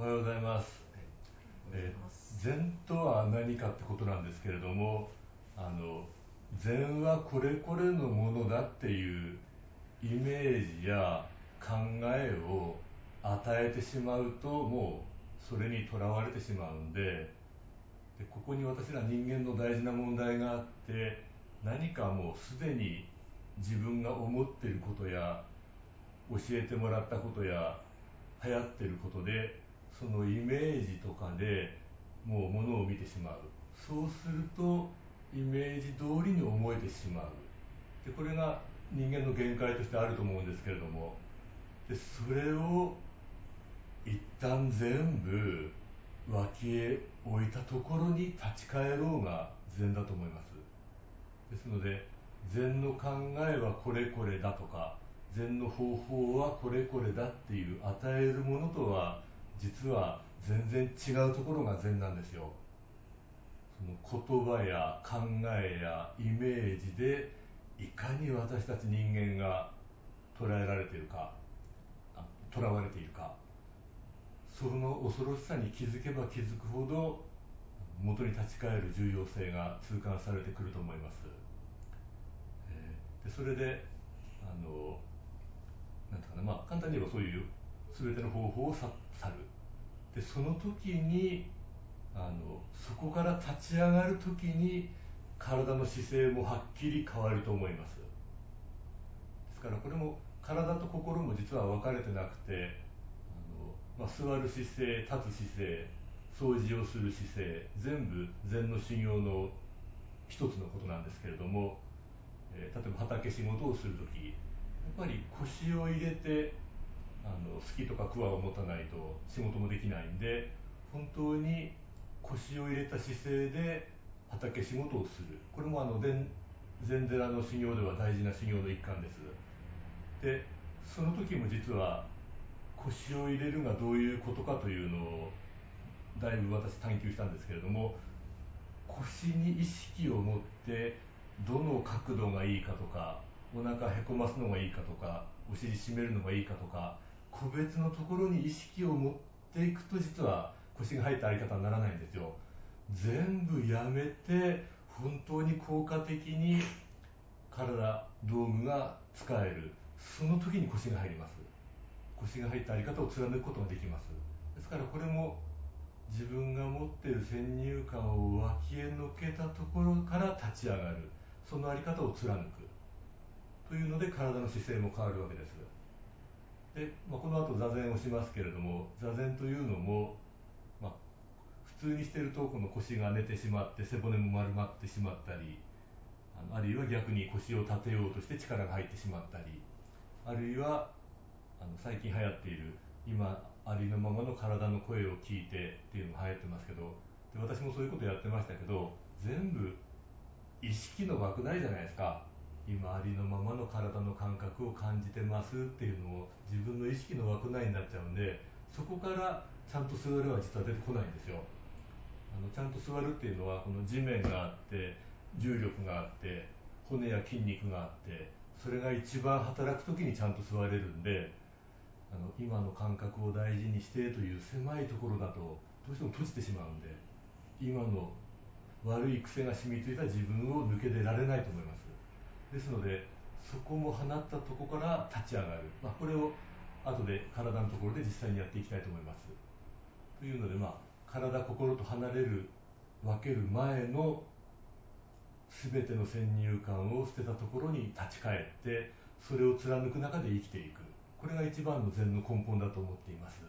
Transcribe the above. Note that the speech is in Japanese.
おはようございます。えー禅とは何かってことなんですけれども、あの禅はこれこれのものだっていうイメージや考えを与えてしまうともうそれにとらわれてしまうんででここに私ら人間の大事な問題があって何かもうすでに自分が思っていることや教えてもらったことや流行ってることでそのイメージとかでもうものを見てしまう。そうするとイメージ通りに思えてしまう。でこれが人間の限界としてあると思うんですけれども。でそれを一旦全部脇へ置いたところに立ち返ろうが禅だと思います。ですので禅の考えはこれこれだとか禅の方法はこれこれだっていう与えるものとは実は全然違うところが禅なんですよ。その言葉や考えやイメージでいかに私たち人間が捉えられているかとらわれているか。その恐ろしさに気づけば気づくほど元に立ち返る重要性が痛感されてくると思います、えーでそれであのなんていうかなまあ簡単に言えばそういう全ての方法を去る。でその時にあのそこから立ち上がる時に体の姿勢もはっきり変わると思います。ですからこれも体と心も実は分かれてなくてあの、まあ、座る姿勢立つ姿勢掃除をする姿勢全部禅の修行の一つのことなんですけれども、えー例えば畑仕事をする時やっぱり腰を入れてあの好きとかクワを持たないと仕事もできないんで本当に腰を入れた姿勢で畑仕事をする。これもあの禅禅寺の修行では大事な修行の一環です。でその時も実は腰を入れるがどういうことかというのをだいぶ私探求したんですけれども腰に意識を持ってどの角度がいいかとかお腹へこますのがいいかとかお尻締めるのがいいかとか個別のところに意識を持っていくと実は腰が入ったあり方にならないんですよ。全部やめて本当に効果的に体道具が使える。その時に腰が入ります。腰が入ったあり方を貫くことができます。ですからこれも自分が持っている先入観を脇へのけたところから立ち上がる。そのあり方を貫く。というので体の姿勢も変わるわけです。で、まあ、この後座禅をしますけれども座禅というのも、まあ、普通にしているとこの腰が寝てしまって背骨も丸まってしまったりあのあるいは逆に腰を立てようとして力が入ってしまったりあるいはあの最近流行っている今ありのままの体の声を聞いてっていうのが流行ってますけどで私もそういうことやってましたけど全部意識の枠ないじゃないですか。今ありのままの体の感覚を感じてますっていうのを自分の意識の枠内になっちゃうんでそこからちゃんと座るは実は出てこないんですよ。あのちゃんと座るっていうのはこの地面があって重力があって骨や筋肉があってそれが一番働く時にちゃんと座れるんであの今の感覚を大事にしてという狭いところだとどうしても閉じてしまうんで今の悪い癖が染みついた自分を抜け出られないと思います。ですのでそこも放ったとこから立ち上がる、まあ、これを後で体のところで実際にやっていきたいと思います。というのでまあ体心と離れる分ける前の全ての先入観を捨てたところに立ち返ってそれを貫く中で生きていく。これが一番の禅の根本だと思っています。